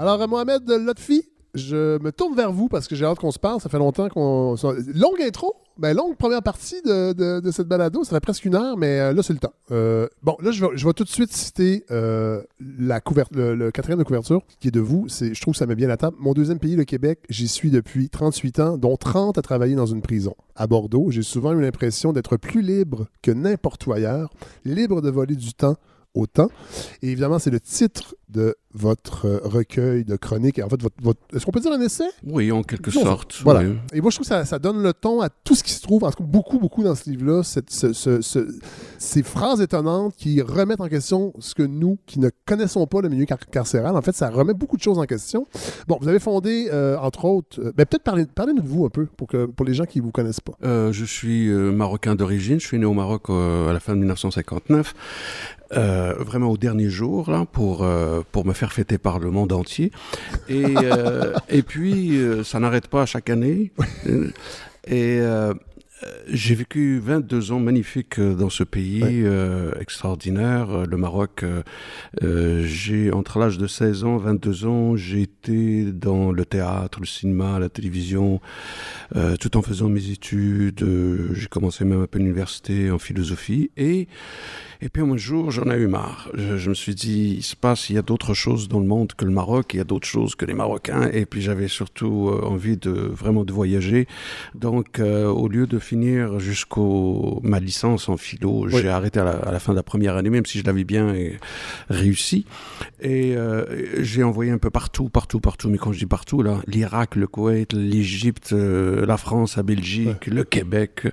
Alors, Mohamed Lotfi, je me tourne vers vous parce que j'ai hâte qu'on se parle. Ça fait longtemps qu'on. Longue intro, ben longue première partie de, cette balado. Ça fait presque une heure, mais euh, là, c'est le temps. Euh, bon, là, je vais, je vais, tout de suite citer euh, la le, le, quatrième de couverture qui est de vous. Je trouve que ça met bien la table. Mon deuxième pays, le Québec, j'y suis depuis 38 ans, dont 30 à travailler dans une prison. À Bordeaux, j'ai souvent eu l'impression d'être plus libre que n'importe où ailleurs, libre de voler du temps au temps. Et évidemment, c'est le titre de votre euh, recueil de chroniques. En fait, votre, est-ce qu'on peut dire un essai? Oui, en quelque sorte. Voilà. Et moi, je trouve que ça, donne le ton à tout ce qui se trouve, en tout cas, beaucoup, beaucoup dans ce livre-là, ces phrases étonnantes qui remettent en question ce que nous, qui ne connaissons pas le milieu carcéral, en fait, ça remet beaucoup de choses en question. Bon, vous avez fondé, euh, entre autres, euh, ben, peut-être parlez, parlez de vous un peu pour, que, pour les gens qui ne vous connaissent pas. je suis marocain d'origine, je suis né au Maroc à la fin de 1959. vraiment au dernier jour là, pour, pour me faire fêter par le monde entier. Et, euh, et puis, euh, ça n'arrête pas chaque année. Et euh, j'ai vécu 22 ans magnifiques dans ce pays extraordinaire, le Maroc. j'ai entre l'âge de 16 ans, 22 ans, j'ai été dans le théâtre, le cinéma, la télévision, tout en faisant mes études. j'ai commencé même un peu l'université en philosophie et et puis un jour, j'en ai eu marre. Je, me suis dit, il se passe, il y a d'autres choses dans le monde que le Maroc, il y a d'autres choses que les Marocains. Et puis j'avais surtout euh, envie de vraiment de voyager. Donc, euh, au lieu de finir jusqu'au ma licence en philo, j'ai arrêté à la, fin de la première année, même si je l'avais bien réussi. Et euh, j'ai envoyé un peu partout, partout, partout. Mais quand je dis partout, là, l'Irak, le Koweït, l'Égypte, la France, la Belgique, le Québec,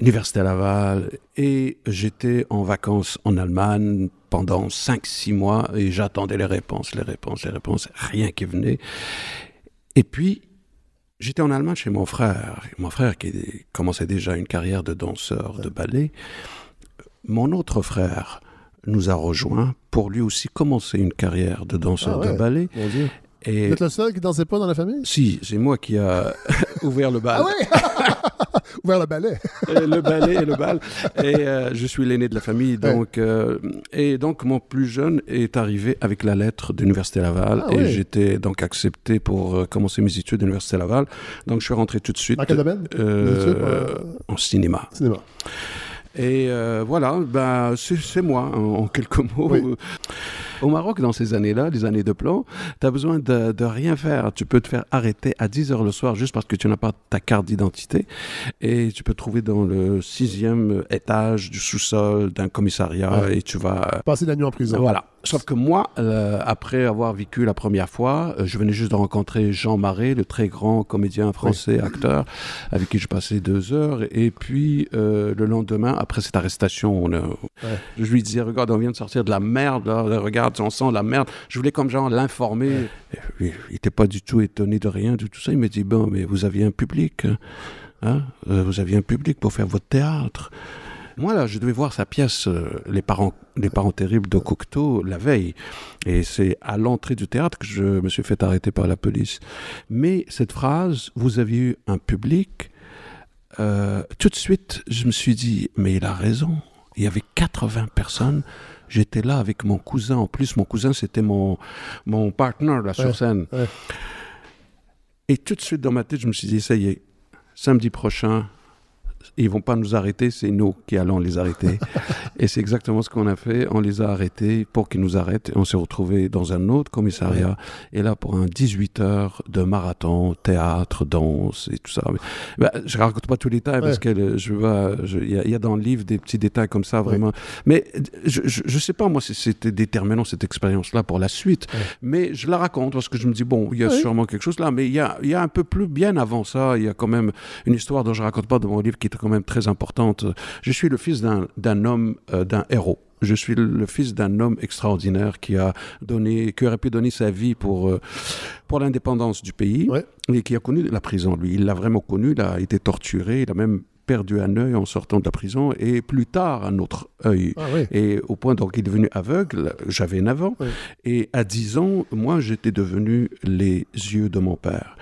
l'Université Laval. Et j'étais en vacances en Allemagne pendant 5-6 mois et j'attendais les réponses, les réponses, les réponses, rien qui venait. Et puis, j'étais en Allemagne chez mon frère, mon frère qui commençait déjà une carrière de danseur de ballet. Mon autre frère nous a rejoints pour lui aussi commencer une carrière de danseur ah de ballet. Et... Vous êtes le seul qui dansait pas dans la famille? Si, c'est moi qui a ouvert le bal. Ah oui? ouvert le ballet. le ballet et le bal. Et euh, je suis l'aîné de la famille. Donc, euh, et donc, mon plus jeune est arrivé avec la lettre de l'Université Laval. Ah et j'étais donc accepté pour euh, commencer mes études à l'Université Laval. Donc, je suis rentré tout de suite. Dans quel domaine? en cinéma. Cinéma. Et voilà, bah, c'est moi, en, quelques mots. Au Maroc, dans ces années-là, les années de plan, tu as besoin de, de, rien faire. Tu peux te faire arrêter à 10 heures le soir juste parce que tu n'as pas ta carte d'identité. Et tu peux te trouver dans le sixième étage du sous-sol d'un commissariat et tu vas... Passer la nuit en prison. Voilà. Sauf que moi, euh, après avoir vécu la première fois, euh, je venais juste de rencontrer Jean Marais, le très grand comédien français, acteur, avec qui je passais deux heures. Et puis, euh, le lendemain, après cette arrestation, on, je lui disais, regarde, on vient de sortir de la merde, là, regarde, on sent la merde. Je voulais comme genre l'informer. Il n'était pas du tout étonné de rien, de tout ça. Il me dit, bon, mais vous aviez un public, hein euh, Vous aviez un public pour faire votre théâtre. Moi, là, je devais voir sa pièce, euh, Les parents les parents terribles de Cocteau, la veille. Et c'est à l'entrée du théâtre que je me suis fait arrêter par la police. Mais cette phrase, vous aviez eu un public, euh, tout de suite, je me suis dit, mais il a raison. Il y avait 80 personnes J'étais là avec mon cousin. En plus, mon cousin, c'était mon, mon partner là, sur scène. Et tout de suite, dans ma tête, je me suis dit, ça y est, samedi prochain, ils vont pas nous arrêter, c'est nous qui allons les arrêter. et c'est exactement ce qu'on a fait. On les a arrêtés pour qu'ils nous arrêtent. Et on s'est retrouvés dans un autre commissariat. Et là, pour un 18 heures de marathon, théâtre, danse et tout ça. Bah, je raconte pas tous les détails parce que je vois, il y, a dans le livre des petits détails comme ça, vraiment. Mais je, je, sais pas, moi, si c'était déterminant cette expérience-là pour la suite. Mais je la raconte parce que je me dis, bon, il y a sûrement quelque chose là. Mais il y a, y a un peu plus bien avant ça. Il y a quand même une histoire dont je raconte pas dans mon livre qui quand même très importante. Je suis le fils d'un homme, euh, d'un héros. Je suis le fils d'un homme extraordinaire qui a donné, qui aurait pu donner sa vie pour, euh, pour l'indépendance du pays et qui a connu la prison. Lui, il l'a vraiment connu. Il a été torturé. Il a même perdu un œil en sortant de la prison et plus tard un autre œil. Ah et au point donc il est devenu aveugle, j'avais 9 ans. Et à 10 ans, moi j'étais devenu les yeux de mon père.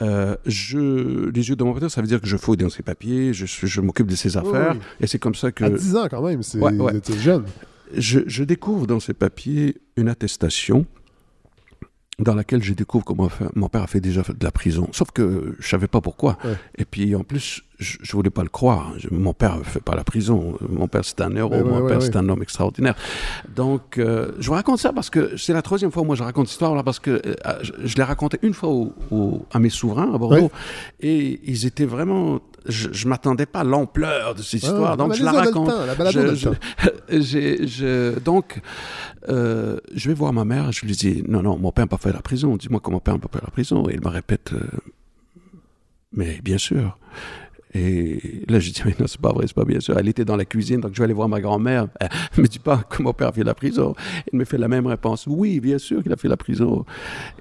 Euh, je, les yeux de mon père, ça veut dire que je fouille dans ses papiers, je, je m'occupe de ses affaires. Et c'est comme ça que... À 10 ans quand même, c'est jeune. Je, je découvre dans ses papiers une attestation dans laquelle je découvre que mon, mon père a fait déjà de la prison. Sauf que je savais pas pourquoi. Ouais. Et puis en plus, je, je voulais pas le croire. Je- mon père ne fait pas la prison. Mon père c'est un héros. Ouais, mon ouais, père ouais. c'est un homme extraordinaire. Donc euh, je vous raconte ça parce que c'est la troisième fois où moi je raconte cette histoire là parce que euh, je, je l'ai raconté une fois au- au- à mes souverains à Bordeaux et ils étaient vraiment. Je, je m'attendais pas à l'ampleur de cette Ah, histoire. donc je la raconte. donc, euh, je vais voir ma mère, je lui dis, non, non, mon père n'a pas fait la prison, dis-moi que mon père n'a pas fait la prison. Et il me répète, mais bien sûr. Et là, je dis, mais non, c'est pas vrai, c'est pas bien sûr. Elle était dans la cuisine, donc je vais aller voir ma grand-mère. Elle me dit pas que mon père a fait la prison. Elle me fait la même réponse. Oui, bien sûr qu'il a fait la prison.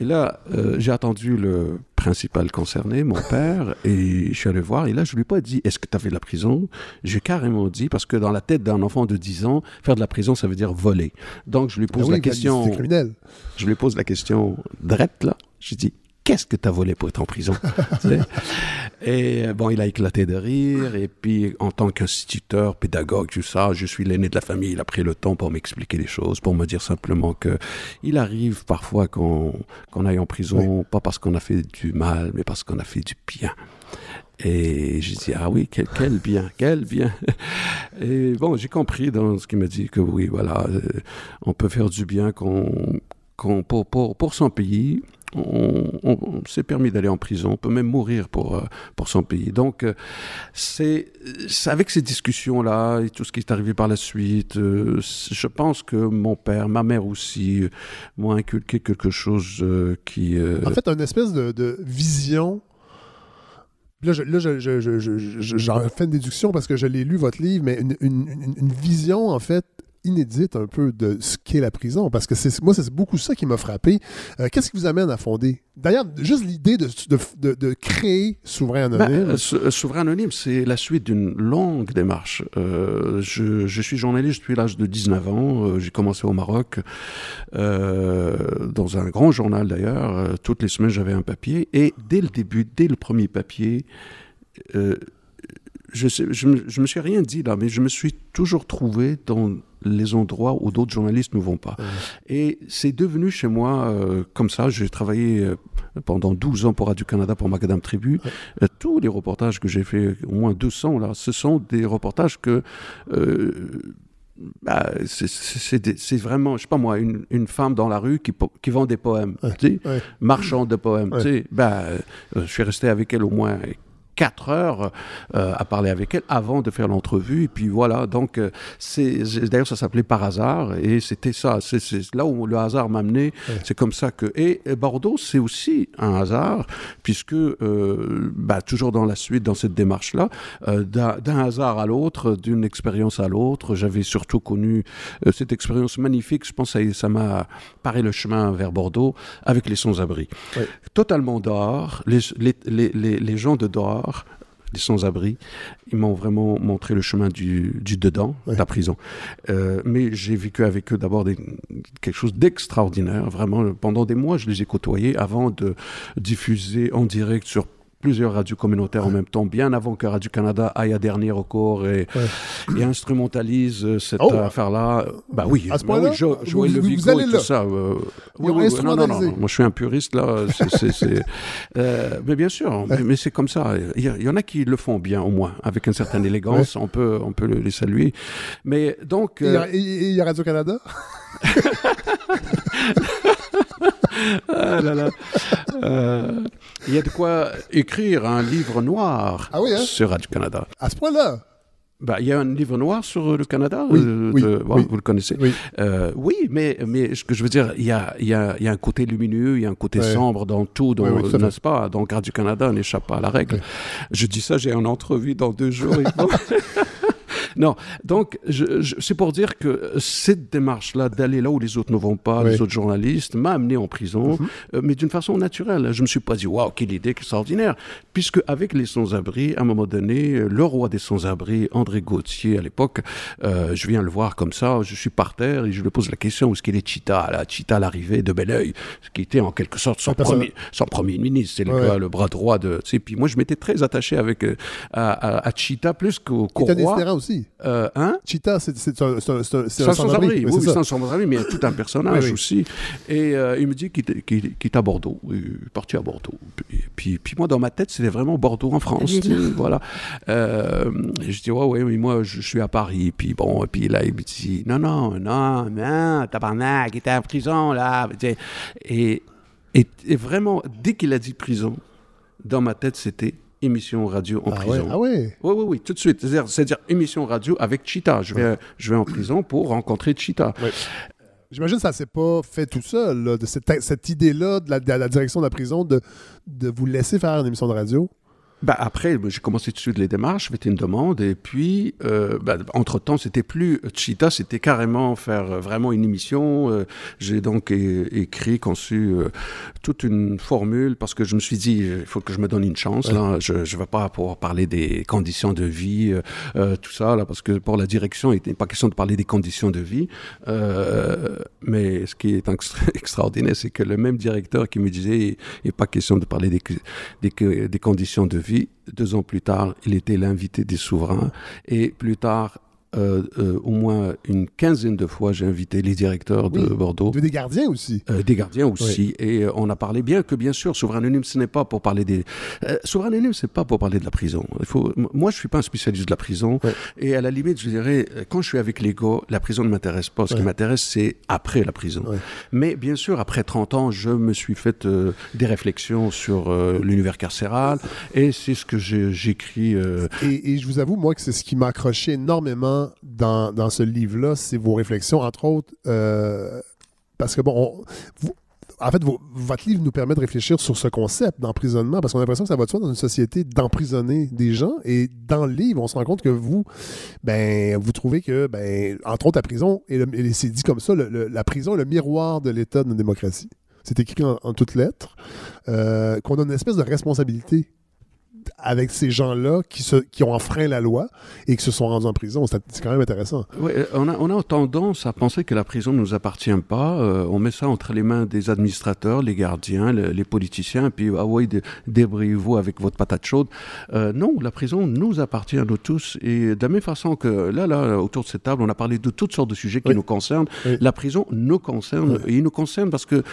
Et là, euh, j'ai attendu le principal concerné, mon père, et je suis allé voir. Et là, je lui ai pas dit, est-ce que tu as fait de la prison? J'ai carrément dit, parce que dans la tête d'un enfant de 10 ans, faire de la prison, ça veut dire voler. Donc, je lui Ah pose oui, la question. C'est criminel. Je lui pose la question drette, là. Je dis, qu'est-ce que tu as volé pour être en prison? Et bon, il a éclaté de rire. Et puis, en tant qu'instituteur, pédagogue, tout ça, je suis l'aîné de la famille. Il a pris le temps pour m'expliquer les choses, pour me dire simplement que il arrive parfois qu'on aille en prison, pas parce qu'on a fait du mal, mais parce qu'on a fait du bien. Et j'ai dit, ah oui, quel, quel bien, quel bien. Et bon, j'ai compris dans ce qu'il m'a dit que oui, voilà, euh, on peut faire du bien qu'on, pour, pour, pour son pays. On, s'est permis d'aller en prison, on peut même mourir pour, euh, pour son pays. Donc, euh, c'est avec ces discussions-là et tout ce qui est arrivé par la suite, euh, je pense que mon père, ma mère aussi, m'ont inculqué quelque chose qui... En fait, une espèce de, vision. Là, je, j'en fais une déduction parce que je l'ai lu, votre livre, mais une vision, en fait, inédite un peu de ce qu'est la prison. Parce que c'est, moi, c'est beaucoup ça qui m'a frappé. Euh, qu'est-ce qui vous amène à fonder? D'ailleurs, juste l'idée de, de, de- de créer Souverain Ben, Anonyme. euh, euh, Souverain Anonyme, c'est la suite d'une longue démarche. Euh, je, je suis journaliste depuis l'âge de 19 ans. J'ai commencé au Maroc, dans un grand journal d'ailleurs. Toutes les semaines, j'avais un papier. Et dès le début, dès le premier papier, je, je, me, je me suis rien dit là, mais je me suis toujours trouvé dans les endroits où d'autres journalistes ne vont pas. Et c'est devenu chez moi euh, comme ça. J'ai travaillé euh, pendant 12 ans pour Radio-Canada pour Macadam Tribu. Euh, tous les reportages que j'ai fait, au moins 200 là, ce sont des reportages que... euh, bah, c'est- vraiment, je sais pas moi, une, une femme dans la rue qui, qui vend des poèmes, tu sais, Ouais. marchande de poèmes. Ouais. Tu sais, bah, euh, je suis resté avec elle au moins quatre heures euh, à parler avec elle avant de faire l'entrevue. Et puis voilà, donc euh, c'est d'ailleurs ça s'appelait par hasard et c'était ça. C'est là où le hasard m'a amené. C'est comme ça que et, et Bordeaux c'est aussi un hasard puisque euh, bah, toujours dans la suite dans cette démarche là, d'un d'un hasard à l'autre, d'une expérience à l'autre, j'avais surtout connu euh, cette expérience magnifique. Je pense que ça- m'a paré le chemin vers Bordeaux avec les sans-abri. Ouais. Totalement dehors, les, les, les, les, les gens de dehors, les sans-abri, ils m'ont vraiment montré le chemin du, du dedans, Ouais. de la prison. Euh, mais j'ai vécu avec eux d'abord des- quelque chose d'extraordinaire. Vraiment, pendant des mois, je les ai côtoyés avant de diffuser en direct sur plusieurs radios communautaires en même temps, bien avant que Radio-Canada aille à dernier recours et, et instrumentalise euh, cette Oh! affaire-là. Bah oui, À ce bah oui, Jo- Joël vous- Le Vigo et là. tout ça. euh, oui, oui, non, non, non, moi je suis un puriste là. euh, mais bien sûr, mais, mais c'est comme ça. Il y, en a qui le font bien au moins, avec une certaine élégance. On peut, on peut les saluer. Mais donc, Et il y euh, a- a Radio-Canada ah là là, euh, il y a de quoi écrire un livre noir Ah oui, hein? sur Radio Canada. À ce point-là Bah, il y a un livre noir sur le Canada, Oui, euh, oui, de- bon, oui. vous le connaissez. Oui. Euh, oui, mais, mais ce que je veux dire, il y a, y, a, y a un côté lumineux, il y a un côté Ouais. sombre dans tout, dans- n'est-ce pas? Donc Radio-Canada n'échappe pas à la règle. Je dis ça, j'ai une entrevue dans deux jours. non, donc je- je- c'est pour dire que cette démarche-là d'aller là où les autres ne vont pas, Oui. les autres journalistes, m'a amené en prison, euh, mais d'une façon naturelle. Je me suis pas dit, waouh, quelle idée extraordinaire, puisque avec les sans-abri, à un moment donné, le roi des sans-abri, André Gauthier à l'époque, euh, je viens le voir comme ça, je suis par terre et je lui pose la question, où est-ce qu'il est Chita là Chita l'arrivée de Belleuil, ce qui était en quelque sorte son, premier, son premier ministre, c'est le, Ouais. gars, le bras droit de... tu sais, Puis moi, je m'étais très attaché avec, euh, à, à, à Chita plus qu'au qu'au roi. aussi. Sans-abri. Euh, hein? Cheetah, c'est c'est un, c'est un- c'est un- c'est C'est un un sans-abri, oui, Oui, c'est un sans-abri, mais il y a tout un personnage Oui, oui. aussi. Et euh, il me dit qu'il est- qu'il est qu'il est à Bordeaux. Il est parti à Bordeaux. Puis, puis, puis moi, dans ma tête, c'était vraiment Bordeaux en France. Voilà. Euh, je dis, ouais, ouais, mais moi, je, je suis à Paris. Puis bon, et puis là, il me dit, non, non, non, non, tabarnak, il était en prison, là. Et vraiment, dès qu'il a dit prison, dans ma tête, c'était émission radio en Ah ouais, prison. ah ouais. Oui, oui, oui, tout de suite. C'est-à-dire, émission radio avec Cheetah. Je vais, je vais en prison pour rencontrer Cheetah. J'imagine que ça s'est pas fait tout seul, là, de cette, cette idée-là de la, de la direction de la prison de, de vous laisser faire une émission de radio. Bah, après, j'ai commencé tout de suite les démarches, fait une demande, et puis, euh, bah, entre-temps, c'était plus Cheetah, c'était carrément faire euh, vraiment une émission. Euh, j'ai donc écrit, conçu euh, toute une formule, parce que je me suis dit, euh, il faut que je me donne une chance, là. Je ne vais pas pouvoir parler des conditions de vie, euh, euh, tout ça, là, parce que pour la direction, il n'était pas question de parler des conditions de vie. Euh, mais ce qui est extra- extraordinaire, c'est que le même directeur qui me disait, il n'est pas question de parler des, des, des conditions de vie, deux ans plus tard, il était l'invité des souverains. Et plus tard, euh, euh, au moins une quinzaine de fois, j'ai invité les directeurs de Oui. Bordeaux. Des gardiens aussi. Euh, des gardiens aussi. Et euh, on a parlé, bien que bien sûr, Souverain Anonyme, ce n'est pas pour parler des. Euh, Souverain Anonyme, c'est pas pour parler de la prison. Il faut... Moi, je suis pas un spécialiste de la prison. Et à la limite, je dirais, euh, quand je suis avec l'ego, la prison ne m'intéresse pas. Ce qui m'intéresse, c'est après la prison. Mais bien sûr, après 30 ans, je me suis fait des réflexions sur l'univers carcéral. Et c'est ce que j'écris. Et, et je vous avoue, moi, que c'est ce qui m'a accroché énormément dans, dans ce livre-là, c'est vos réflexions, entre autres, euh, parce que, bon, en fait, votre livre nous permet de réfléchir sur ce concept d'emprisonnement, parce qu'on a l'impression que ça va de soi dans une société d'emprisonner des gens, et dans le livre, on se rend compte que vous, ben, vous trouvez que, ben, entre autres, la prison, et, c'est dit comme ça, la prison est le miroir de l'état de notre démocratie. C'est écrit en, en toutes lettres, euh, qu'on a une espèce de responsabilité avec ces gens-là qui, se, qui ont enfreint la loi et qui se sont rendus en prison. C'est quand même intéressant. Ouais, euh, on, a, on a tendance à penser que la prison ne nous appartient pas. Euh, on met ça entre les mains des administrateurs, les gardiens, le- les politiciens, et puis ah ouais, dé- débrouillez-vous avec votre patate chaude. Euh, non, la prison nous appartient à nous tous. Et de la même façon que là, là, autour de cette table, on a parlé de toutes sortes de sujets qui Oui. nous concernent. Oui. La prison nous concerne. Oui. Et il nous concerne parce que,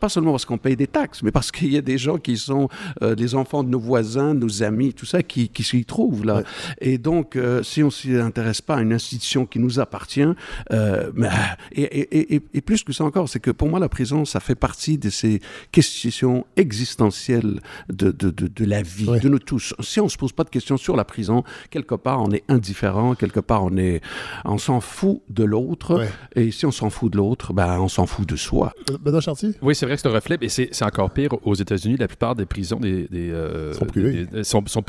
pas seulement parce qu'on paye des taxes, mais parce qu'il y a des gens qui sont euh, les enfants de nos voisins, nos amis, tout ça, qui, qui s'y trouvent là. Ouais. Et donc, euh, si on ne s'y intéresse pas à une institution qui nous appartient, euh, mais, et, et- et- et plus que ça encore, c'est que pour moi, la prison, ça fait partie de ces questions existentielles de, de, de, de la vie, Ouais. de nous tous. Si on ne se pose pas de questions sur la prison, quelque part, on est indifférent, quelque part, on est, on s'en fout de l'autre. Ouais. Et si on s'en fout de l'autre, ben, on s'en fout de soi. Euh, Benoît Chartier? Oui, c'est vrai que c'est un reflet, et c'est encore pire aux États-Unis. La plupart des prisons des, des, euh, Sont privées. des- des- sont,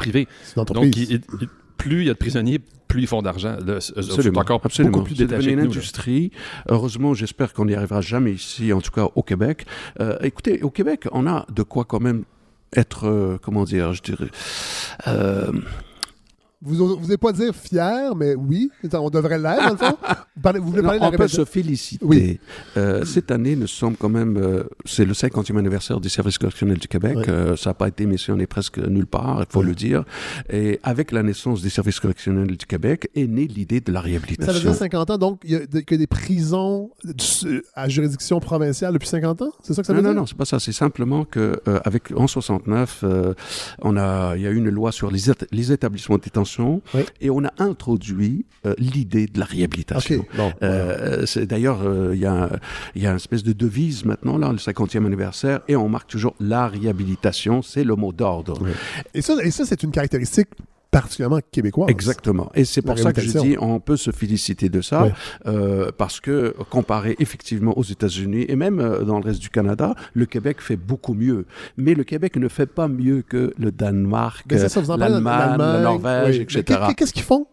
entreprise. Donc, il- il- plus il y a de prisonniers, plus ils font d'argent. C'est- encore absolument. beaucoup plus devenu une nous. là. industrie. Heureusement, j'espère qu'on n'y arrivera jamais ici, en tout cas au Québec. Euh, écoutez, au Québec, on a de quoi quand même être, euh, comment dire, je dirais, euh, Vous n'osez pas dire fier, mais oui, on devrait l'être, dans le fond. Vous, parlez- vous voulez non, parler de la on peut se féliciter. Oui. Euh, cette année, nous sommes quand même, euh, c'est le 50e anniversaire du service correctionnel du Québec. Euh, ça n'a pas été mentionné presque nulle part, il faut le dire. Et avec la naissance des services correctionnels du Québec est née l'idée de la Ça veut réhabilitation. dire 50 ans, donc il y a de- que des prisons du- à juridiction provinciale depuis 50 ans? C'est ça que ça veut non, dire? non, non, c'est pas ça. C'est simplement que euh, avec en 69, euh, on a, il y a eu une loi sur les, les établissements de détention Oui. et on a introduit euh, l'idée de la réhabilitation. OK, bon. Euh, D'ailleurs, euh, il y, a y une espèce de devise maintenant, là, le 50e anniversaire, et on marque toujours la réhabilitation, c'est le mot d'ordre. Oui. Et ça, et ça c'est une caractéristique particulièrement québécoise. Exactement. Et c'est pour ça que je dis, on peut se féliciter de ça, Ouais. euh, parce que comparé effectivement aux États-Unis et même euh, dans le reste du Canada, le Québec fait beaucoup mieux. Mais le Québec ne fait pas mieux que le Danemark, Mais c'est ça, vous en parlez, l'Allemagne, la Norvège, oui. Etc. qu'est- Qu'est-ce qu'ils font?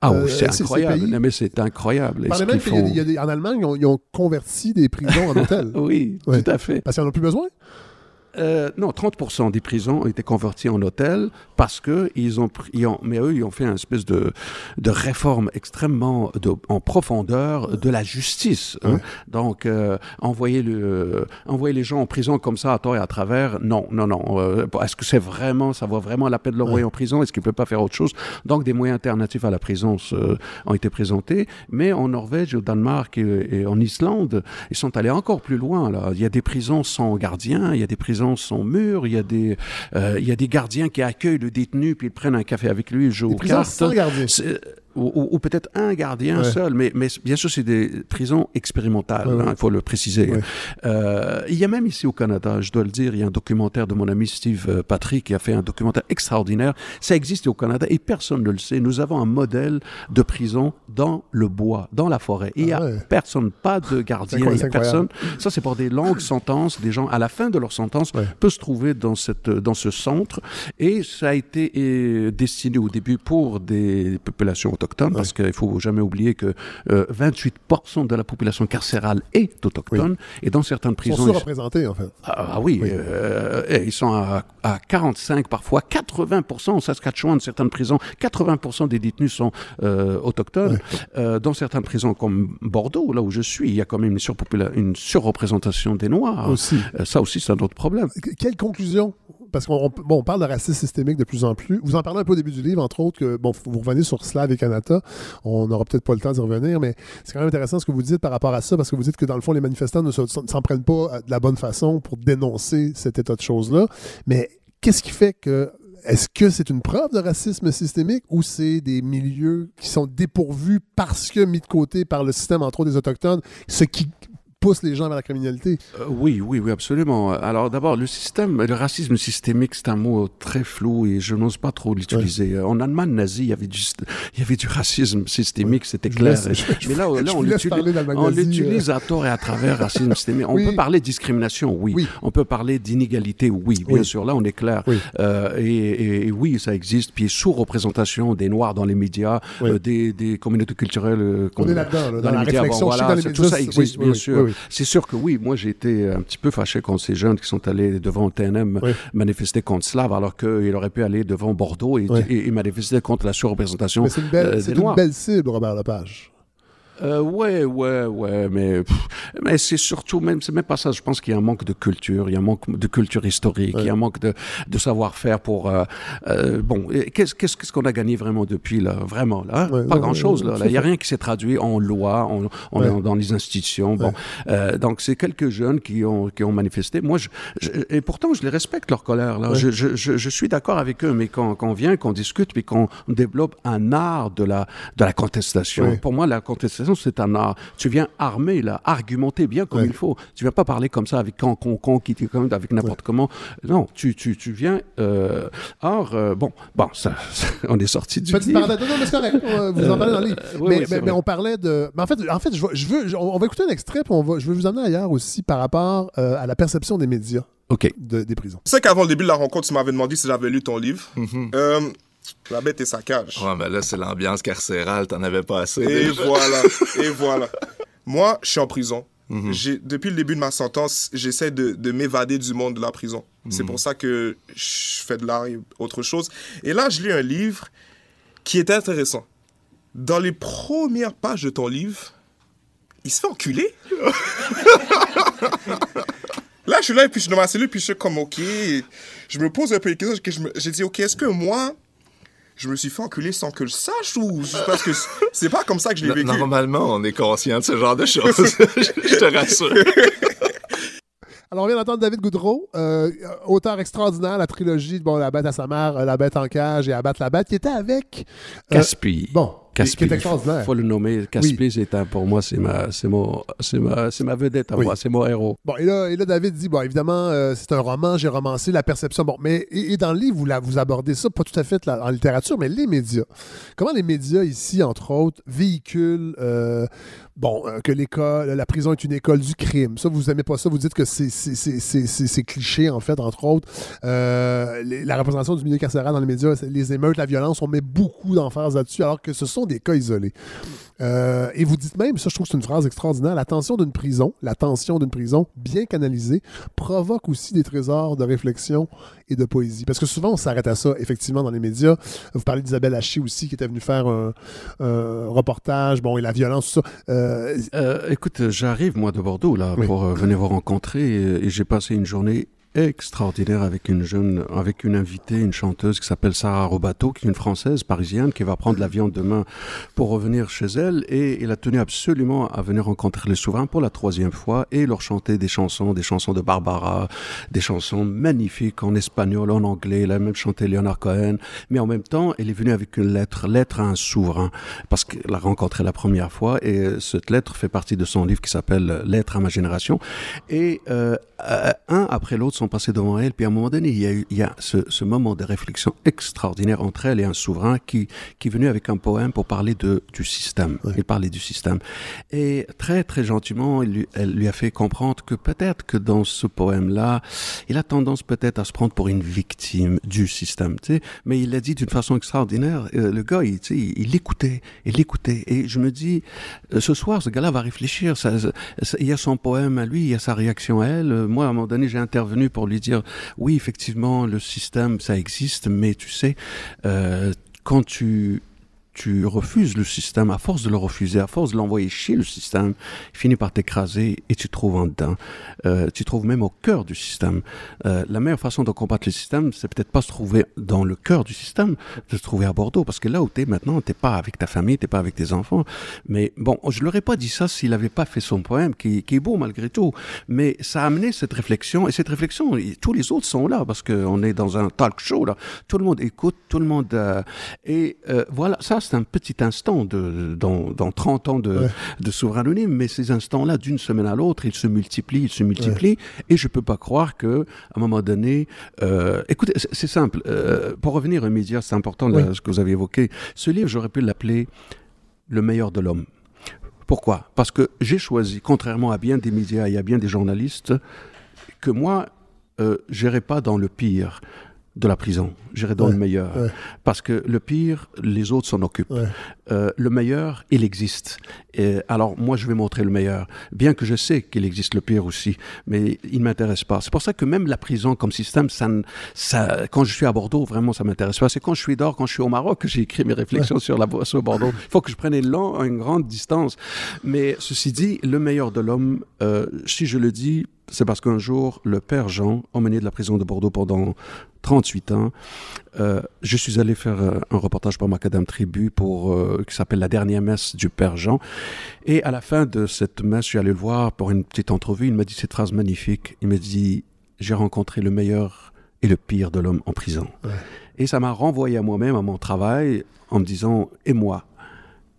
Ah Euh, oui, c'est ces- ces incroyable. Non, mais c'est incroyable. Parlez ce même font. y a des- en Allemagne, ils ont, ils ont converti des prisons en hôtels. Oui, Ouais. tout à fait. Parce qu'ils n'en ont plus besoin? Euh, non, 30% des prisons ont été converties en hôtels parce que ils ont, pris- ils ont- mais eux, ils ont fait une espèce de, de réforme extrêmement de- en profondeur de la justice. hein. Donc, euh, envoyer, le, envoyer les gens en prison comme ça à tort et à travers, non, non, non. Euh, Est-ce que c'est vraiment, ça vaut vraiment la peine de l'envoyer en prison? Est-ce qu'il peut pas faire autre chose? Donc, des moyens alternatifs à la prison se- ont été présentés. Mais en Norvège, au Danemark et, et en Islande, ils sont allés encore plus loin. Là. Il y a des prisons sans gardien, il y a des prisons sans mur, il y a des, euh, il y a des gardiens qui accueillent le détenu, puis ils prennent un café avec lui, ils jouent aux cartes. sans gardien? Ou, ou- ou peut-être un gardien Ouais. seul, mais, mais bien sûr, c'est des prisons expérimentales, ouais. hein, il faut le préciser. Ouais. Euh, il y a même ici au Canada, je dois le dire, il y a un documentaire de mon ami Steve euh, Patrick qui a fait un documentaire extraordinaire. Ça existe au Canada et personne ne le sait. Nous avons un modèle de prison dans le bois, dans la forêt. Et il n'y a Ah personne, pas de gardien, il n'y a personne. Ça, c'est pour des longues sentences. Des gens, à la fin de leur sentence, peuvent se trouver dans, cette, dans ce centre. Et ça a été euh, destiné au début pour des populations autochtones, parce qu'il faut jamais oublier que euh, 28% de la population carcérale est autochtone. Et dans certaines Ils sont prisons... ils- surreprésentés, en fait. ah, ah oui, Oui. euh, et ils sont à, à 45 parfois, 80% en Saskatchewan, certaines prisons, 80% des détenus sont euh, autochtones. Euh, dans certaines prisons comme Bordeaux, là où je suis, il y a quand même une, surpopula- une surreprésentation des Noirs. Aussi. Euh, ça aussi, c'est un autre problème. Que- Quelle conclusion? Parce qu'on parle de racisme systémique de plus en plus. Vous en parlez un peu au début du livre, entre autres, que bon, vous revenez sur Slav et Kanata. On n'aura peut-être pas le temps d'y revenir, mais c'est quand même intéressant ce que vous dites par rapport à ça, parce que vous dites que dans le fond, les manifestants ne se- s'en prennent pas euh, de la bonne façon pour dénoncer cet état de choses-là. Mais qu'est-ce qui fait que. Est-ce que c'est une preuve de racisme systémique ou c'est des milieux qui sont dépourvus parce que mis de côté par le système, entre autres des Autochtones, ce qui pousse les gens vers la criminalité? Euh, oui, oui, oui, absolument. Alors d'abord, le système, le racisme systémique, c'est un mot très flou et je n'ose pas trop l'utiliser. En Allemagne nazie, il y avait du, il y avait du racisme systémique, c'était clair. laisse- je- Mais là, on l'utilise- euh. l'utilise à tort et à travers racisme systémique. On Oui. peut parler de discrimination, oui. Oui. On peut parler d'inégalité, oui, bien Oui. sûr. Là, on est clair. Oui. Euh, et, et- et oui, ça existe. Puis sous-représentation des Noirs dans les médias, euh, des, des communautés culturelles. On est là-dedans, là, dans la les médias. réflexion. Bon, voilà, dans les tout ça existe, bien sûr. Oui. C'est sûr que oui, moi j'ai été un petit peu fâché contre ces jeunes qui sont allés devant TNM Oui. manifester contre Slav, alors qu'il aurait pu aller devant Bordeaux et, Oui. et- et manifester contre la surreprésentation c'est une belle, euh, une belle cible, Robert Lepage. Euh, ouais, ouais, ouais, mais, pff, mais c'est surtout, même, c'est même pas ça. Je pense qu'il y a un manque de culture, il y a un manque de culture historique, il y a un manque de, de savoir-faire pour. euh, euh, bon, qu'est-ce qu'est-ce qu'on a gagné vraiment depuis là, vraiment là, hein? Ouais, pas ouais, grand-chose ouais, là. il y a rien qui s'est traduit en loi, en, en- Ouais. en- dans les institutions. Bon, Euh, donc c'est quelques jeunes qui ont qui ont manifesté. Moi, je, je- et pourtant je les respecte leur colère là. Ouais. Je, je, je, je suis d'accord avec eux, mais quand, quand on vient, qu'on discute, puis qu'on développe un art de la de la contestation. Ouais. Pour moi, la contestation, c'est un art. Tu viens armer, là, argumenter bien comme Ouais. il faut. Tu viens pas parler comme ça avec quand con, con, qui comme avec n'importe comment. Non, tu, tu, tu viens. Euh, or, euh, bon, bon, ça, ça- on est sorti du Petite livre. parenthèse. Non, non, mais c'est correct. On- Vous en parlez dans le livre. oui, mais, oui, c'est mais- vrai. mais on parlait de. Mais en fait, en fait je, veux- je veux, je- on va écouter un extrait, puis on va, je veux vous emmener ailleurs aussi par rapport euh, à la perception des médias Ok. de- des prisons. Tu sais qu'avant le début de la rencontre, tu m'avais demandé si j'avais lu ton livre. Euh, la bête et sa cage. Ouais, mais là, c'est l'ambiance carcérale, t'en avais pas assez. Et déjà. voilà, et voilà. Moi, je suis en prison. J'ai- Depuis le début de ma sentence, j'essaie de, de m'évader du monde de la prison. C'est pour ça que je fais de l'art et autre chose. Et là, je lis un livre qui est intéressant. Dans les premières pages de ton livre, il se fait enculer. Là, je suis là, et puis je suis dans ma cellule, puis je suis comme, OK. Je me pose un peu les questions. J'ai dit, OK, est-ce que moi, je me suis fait enculer sans que je sache ou parce que c'est pas comme ça que je l'ai vécu. Normalement, on est conscient de ce genre de choses. je te rassure. Alors, on vient d'entendre David Goudreau, euh, auteur extraordinaire, la trilogie de bon, La bête à sa mère, euh, La bête en cage et Abattre la bête, qui était avec. euh, Caspi. bon, qui Caspi. est extraordinaire. faut le nommer. Caspi, un, pour moi, c'est ma, mon, ma, ma vedette à Oui. moi, c'est mon héros. Bon, et là, et là David dit, bon, évidemment, euh, c'est un roman, j'ai romancé la perception. Bon, mais et, et dans le livre, vous, la- vous abordez ça, pas tout à fait en littérature, mais les médias. Comment les médias ici, entre autres, véhiculent, euh, bon, euh, que l'école, la prison est une école du crime. Ça, vous aimez pas ça, vous dites que c'est cliché, en fait, entre autres. Euh, les- la représentation du milieu carcéral dans les médias, les émeutes, la violence, on met beaucoup d'emphase là-dessus, alors que ce sont sont des cas isolés. Euh, et vous dites même, ça je trouve que c'est une phrase extraordinaire, la tension d'une prison, la tension d'une prison bien canalisée provoque aussi des trésors de réflexion et de poésie. Parce que souvent on s'arrête à ça, effectivement, dans les médias. Vous parlez d'Isabelle Haché aussi, qui était venue faire un, un reportage, bon, et la violence, tout ça. Euh, Euh, écoute, j'arrive moi de Bordeaux là Oui. pour venir vous rencontrer et, et j'ai passé une journée extraordinaire avec une jeune, avec une invitée, une chanteuse qui s'appelle Sarah Robato, qui est une française parisienne qui va prendre l'avion demain pour revenir chez elle et elle a tenu absolument à venir rencontrer les souverains pour la troisième fois et leur chanter des chansons, des chansons de Barbara, des chansons magnifiques en espagnol, en anglais. Elle a même chanté Leonard Cohen, mais en même temps, elle est venue avec une lettre, lettre à un souverain, parce qu'elle l'a rencontré la première fois et euh, cette lettre fait partie de son livre qui s'appelle Lettre à ma génération. Et euh, euh, un après l'autre sont passés devant elle, puis à un moment donné, il y a, eu, il y a ce, ce moment de réflexion extraordinaire entre elle et un souverain qui, qui est venu avec un poème pour parler de, du système. Il parlait du système. Et très, très gentiment, elle lui, elle lui a fait comprendre que peut-être que dans ce poème-là, il a tendance peut-être à se prendre pour une victime du système, tu sais. Mais il l'a dit d'une façon extraordinaire. Euh, le gars, il, tu sais, il, l'écoutait, il l'écoutait. Et je me dis, euh, ce soir, ce gars-là va réfléchir. Ça, ça- ça- il y a son poème à lui, il y a sa réaction à elle. Moi, à un moment donné, j'ai intervenu pour lui dire, oui, effectivement, le système, ça existe, mais tu sais, euh, quand tu tu refuses le système, à force de le refuser, à force de l'envoyer chier le système, il finit par t'écraser et tu te trouves en dedans. Euh, tu te trouves même au cœur du système. Euh, la meilleure façon de combattre le système, c'est peut-être pas se trouver dans le cœur du système, de se trouver à Bordeaux, parce que là où tu es maintenant, t'es pas avec ta famille, t'es pas avec tes enfants. Mais bon, je leur ai pas dit ça s'il avait pas fait son poème, qui, est beau malgré tout. Mais ça a amené cette réflexion, et cette réflexion, tous les autres sont là, parce qu'on est dans un talk show, là. Tout le monde écoute, tout le monde... euh, et voilà, ça c'est un petit instant de, dans, dans 30 ans de, Ouais. de souverain anonyme, mais ces instants-là, d'une semaine à l'autre, ils se multiplient, ils se multiplient, et je peux pas croire que à un moment donné, euh, écoutez, c'est c'est simple. euh, pour revenir aux médias, c'est important là, Oui. ce que vous avez évoqué. Ce livre, j'aurais pu l'appeler Le meilleur de l'homme. Pourquoi? Parce que j'ai choisi, contrairement à bien des médias et à bien des journalistes, que moi, euh, j'irai pas dans le pire de la prison, j'irai dans Ouais, le meilleur. ouais. Parce que le pire, les autres s'en occupent. Ouais. Euh, le meilleur, il existe. Et alors, moi, je vais montrer le meilleur. Bien que je sais qu'il existe le pire aussi, mais il ne m'intéresse pas. C'est pour ça que même la prison comme système, ça, ça, quand je suis à Bordeaux, vraiment, ça m'intéresse pas. C'est quand je suis dehors, quand je suis au Maroc, que j'ai écrit mes réflexions sur, la, sur Bordeaux. Il faut que je prenne une, long- une grande distance. Mais ceci dit, le meilleur de l'homme, euh, si je le dis, c'est parce qu'un jour, le père Jean, emmené de la prison de Bordeaux pendant 38 ans, euh, je suis allé faire euh, un reportage pour Macadam Tribu pour, euh, qui s'appelle La dernière messe du Père Jean. Et à la fin de cette messe, je suis allé le voir pour une petite entrevue. Il m'a dit cette phrase magnifique. Il m'a dit J'ai rencontré le meilleur et le pire de l'homme en prison. Ouais. Et ça m'a renvoyé à moi-même, à mon travail, en me disant Et moi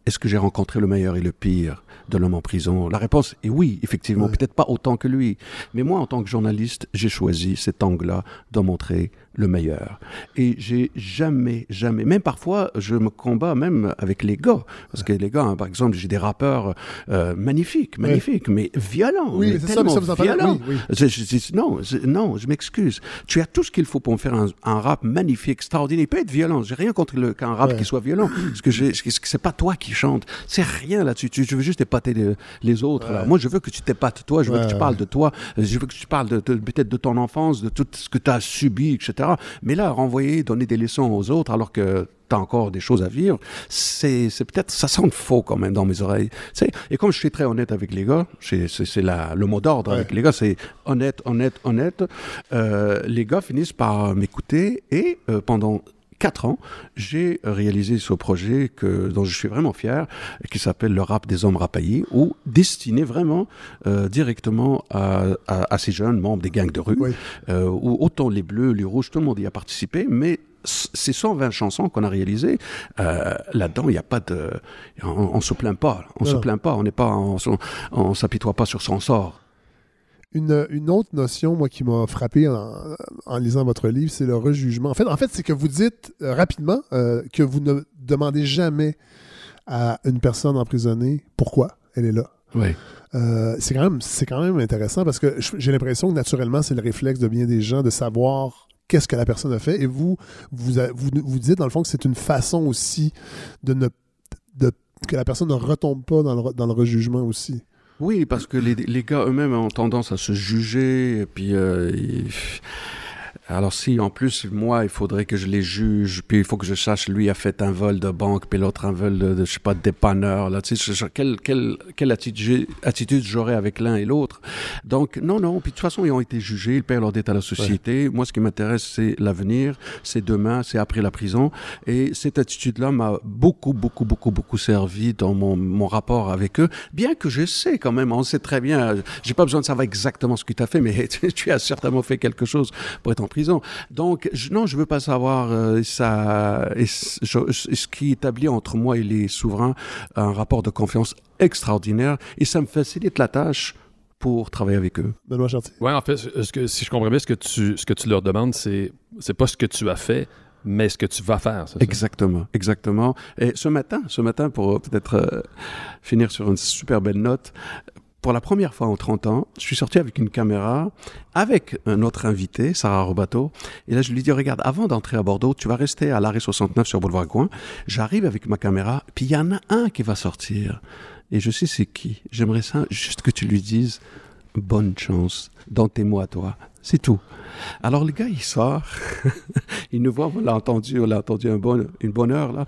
est-ce que j'ai rencontré le meilleur et le pire de l'homme en prison La réponse est oui, effectivement, Ouais. peut-être pas autant que lui. Mais moi, en tant que journaliste, j'ai choisi cet angle-là de montrer le meilleur. Et j'ai jamais, jamais, même parfois, je me combats même avec les gars. Parce que les gars, hein, par exemple, j'ai des rappeurs euh, magnifiques, magnifiques, mais violents. Oui, mais mais ça, tellement ça vous en parlez. violents. Oui, oui. Je- je non, je, non, je m'excuse. Tu as tout ce qu'il faut pour me faire un, un rap magnifique, extraordinaire. Il peut être violent. J'ai rien contre le, qu'un rap Ouais. qui soit violent. Parce que c'est pas toi qui chante. C'est rien là-dessus. Tu, je veux juste épater les, les autres. là. Moi, je veux que tu t'épates toi. Je veux Ouais, que tu parles de toi. Je veux que tu parles de, de- peut-être de ton enfance, de tout ce que tu as subi, etc. Mais là, renvoyer, donner des leçons aux autres alors que tu as encore des choses à vivre, c'est c'est peut-être, ça sonne faux quand même dans mes oreilles. Et comme je suis très honnête avec les gars, c'est c'est- c'est la- le mot d'ordre Ouais. avec les gars, c'est honnête, honnête, honnête. Euh, les gars finissent par m'écouter et euh, pendant quatre ans, j'ai réalisé ce projet que, dont je suis vraiment fier, qui s'appelle Le rap des hommes rapaillés, ou destiné vraiment euh, directement à, à- à ces jeunes membres des gangs de rue, Oui. euh, où autant les bleus, les rouges, tout le monde y a participé, mais ces 120 chansons qu'on a réalisées, euh, là-dedans, il n'y a pas de... On, on se plaint pas, on Non. se plaint pas, on n'est pas, on, s- on s'apitoie pas sur son sort. Une, une autre notion, moi, qui m'a frappé en, en lisant votre livre, c'est le rejugement. En fait, en fait c'est que vous dites euh, rapidement euh, que vous ne demandez jamais à une personne emprisonnée pourquoi elle est là. Oui. Euh, c'est quand même c'est quand même intéressant parce que j'ai l'impression que naturellement c'est le réflexe de bien des gens de savoir qu'est-ce que la personne a fait et vous vous vous, vous dites dans le fond que c'est une façon aussi de ne de, que la personne ne retombe pas dans le, dans le rejugement aussi. Oui, parce que les, les gars eux-mêmes ont tendance à se juger, et puis euh, alors si en plus moi il faudrait que je les juge, puis il faut que je sache lui a fait un vol de banque, puis l'autre un vol de, de, je sais pas de dépanneur, là, tu sais, quelle, quelle, quelle attitude, attitude j'aurais avec l'un et l'autre? Donc non non, puis de toute façon ils ont été jugés, ils paient leur dette à la société. Moi ce qui m'intéresse c'est l'avenir, c'est demain, c'est après la prison, et cette attitude-là m'a beaucoup beaucoup beaucoup beaucoup servi dans mon, mon rapport avec eux, bien que je sais quand même, on sait très bien, j'ai pas besoin de savoir exactement ce que tu as fait, mais tu, tu as certainement fait quelque chose pour être en prison. Donc, je, non, je veux pas savoir euh, ça, ce je- ce qui établit entre moi et les souverains un rapport de confiance extraordinaire, et ça me facilite la tâche pour travailler avec eux. Benoît Chartier. Ouais, en fait, ce que, si je comprends bien, ce que tu, ce que tu leur demandes, c'est, c'est pas ce que tu as fait, mais ce que tu vas faire. c'est ça? Exactement, exactement. Et ce matin, ce matin, pour peut-être euh, finir sur une super belle note, pour la première fois en 30 ans, je suis sorti avec une caméra, avec un autre invité, Sarah Robato. Et là, je lui dis, regarde, avant d'entrer à Bordeaux, tu vas rester à l'arrêt 69 sur Boulevard Gouin. J'arrive avec ma caméra, puis il y en a un qui va sortir. Et je sais c'est qui. J'aimerais ça juste que tu lui dises, bonne chance dans tes mots à toi. C'est tout. Alors le gars, il sort. il nous voit, on l'a entendu, on l'a entendu une bonne heure là.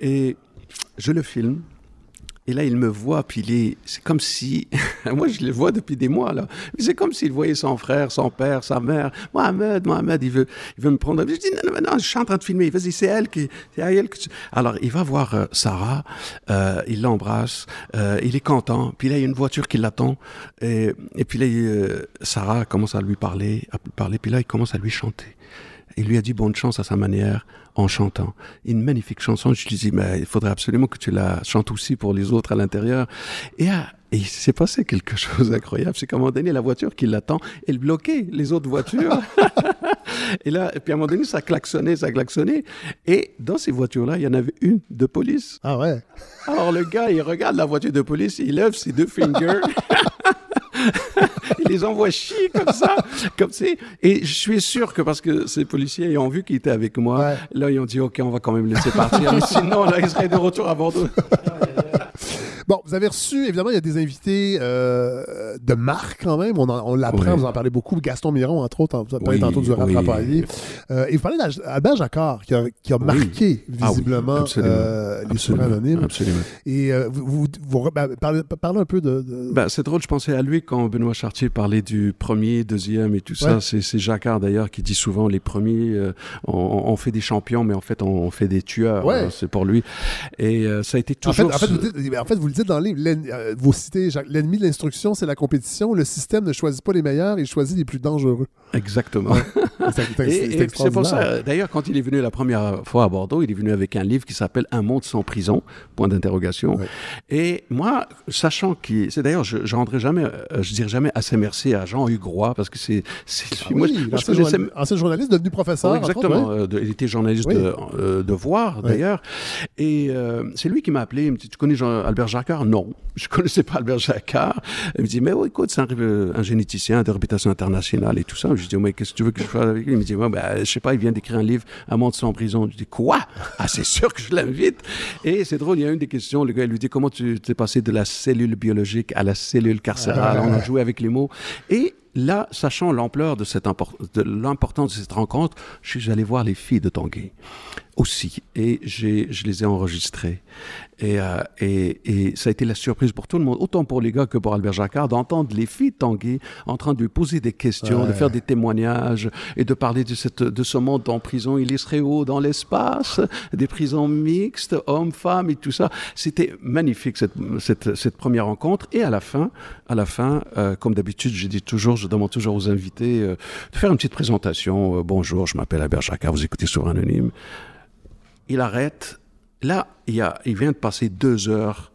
Et je le filme. Et là, il me voit, puis il est, c'est comme si, moi je le vois depuis des mois là, Mais c'est comme s'il voyait son frère, son père, sa mère, Mohamed, Mohamed, il veut, il veut me prendre. Je dis non, non, non, je suis en train de filmer. Vas-y, c'est elle qui, c'est à elle que tu... Alors il va voir euh, Sarah, euh, il l'embrasse, euh, il est content. Puis là, il y a une voiture qui l'attend, et, et puis là, il, euh, Sarah commence à lui parler, à lui parler, puis là, il commence à lui chanter. Il lui a dit bonne chance à sa manière en chantant. Une magnifique chanson. Je lui dis, mais il faudrait absolument que tu la chantes aussi pour les autres à l'intérieur. Et, ah, et il s'est passé quelque chose d'incroyable. C'est qu'à un moment donné, la voiture qui l'attend, elle bloquait les autres voitures. et là, et puis à un moment donné, ça klaxonnait, ça klaxonnait. Et dans ces voitures-là, il y en avait une de police. Ah ouais. Alors le gars, il regarde la voiture de police, il lève ses deux fingers. il les envoie chier comme ça, comme ça. Et je suis sûr que parce que ces policiers ils ont vu qu'il était avec moi, Ouais. là ils ont dit ok, on va quand même le laisser partir. Mais sinon, là, il serait de retour à Bordeaux. Bon, vous avez reçu, évidemment, il y a des invités euh, de marque quand même. On, en- on l'apprend, Oui. vous en parlez beaucoup. Gaston Miron, entre autres, vous avez parlé Oui, tantôt du oui. Euh, et vous parlez d'Albert Jacquard, qui a, qui a marqué Ah visiblement absolument. euh, les anonymes. absolument. Et euh, vous, vous, vous- ben, parlez, parlez un peu de. de- Ben, c'est drôle, je pensais à lui quand Benoît Chartier parlait du premier, deuxième et tout Ouais. ça. C'est, Jacquard d'ailleurs qui dit souvent les premiers, euh, on, on fait des champions, mais en fait on fait des tueurs. Ouais. hein, c'est pour lui. Et euh, ça a été en, fait, toujours. en, fait, vous dites- en fait, vous le dites dans le livre, euh, vous citez Jacques- l'ennemi de l'instruction, c'est la compétition. Le système ne choisit pas les meilleurs, il choisit les plus dangereux. Exactement. C'est- c'est- Et, c'est et c'est pour ça, euh, d'ailleurs, quand il est venu la première fois à Bordeaux, il est venu avec un livre qui s'appelle Un monde sans prison, point d'interrogation. Ouais. Et moi, sachant qu'il, c'est d'ailleurs, je, je rendrai jamais, euh, je dirais jamais assez merci à Jean-Hugues Roy, parce que c'est, c'est Ah moi, oui, je- moi, je l'ancien connaissais- journal- ancien journaliste devenu professeur. Autres, exactement. ouais. Il était journaliste Oui. de, euh, de Voir, d'ailleurs. Et euh, c'est lui qui m'a appelé. Il me dit Tu connais Jean- Albert Jacquard? Non, je connaissais pas Albert Jacquard. Il me dit Mais écoute, c'est un, euh, un généticien de réputation internationale et tout ça. Je lui dis Mais qu'est-ce que tu veux que je fasse avec lui? Il me dit ouais, ben, Je sais pas, il vient d'écrire un livre, Un monde sans prison. Je dis Quoi? Ah, c'est sûr que je l'invite. Et c'est drôle, il y a une des questions. Le gars, il lui dit Comment tu t'es passé de la cellule biologique à la cellule carcérale? On a joué avec les mots. Et là, sachant l'ampleur de, de l'importance de cette rencontre, je suis allé voir les filles de Tanguy aussi. Et j'ai, je les ai enregistrées. Et, euh, et, et ça a été la surprise pour tout le monde, autant pour les gars que pour Albert Jacquard, d'entendre les filles de Tanguy en train de lui poser des questions, de faire des témoignages et de parler de, cette, de ce monde en prison. Il serait haut dans l'espace, des prisons mixtes, hommes, femmes et tout ça. C'était magnifique cette, cette, cette première rencontre. Et à la fin, à la fin, euh, comme d'habitude, je dis toujours, je demande toujours aux invités euh, de faire une petite présentation. Euh, bonjour, je m'appelle Albert Jacquard, vous écoutez sur Anonyme. Il arrête. Là, il, vient de passer deux heures.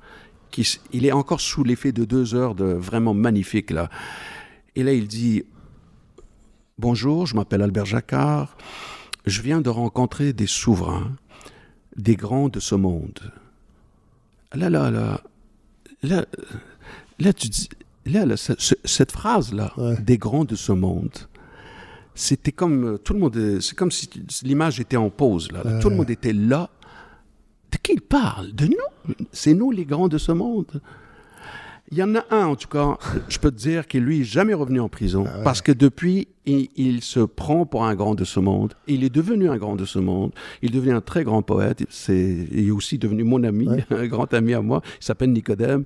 Il est encore sous l'effet de deux heures de vraiment magnifique là. Et là, il dit Bonjour, je m'appelle Albert Jacquard. Je viens de rencontrer des souverains, des grands de ce monde. Là, là, là, là, là, tu dis, là, là, ce- ce- cette phrase-là, Ouais. des grands de ce monde, c'était comme euh, tout le monde, c'est comme si l'image était en pause là. là. Tout le monde était là de qui il parle? De nous? C'est nous les grands de ce monde. Il y en a un, en tout cas, je peux te dire qu'il lui est jamais revenu en prison Ah parce que depuis, il, il se prend pour un grand de ce monde. Il est devenu un grand de ce monde. Il est devenu un très grand poète. C'est, il est aussi devenu mon ami, Ouais. un grand ami à moi. Il s'appelle Nicodème.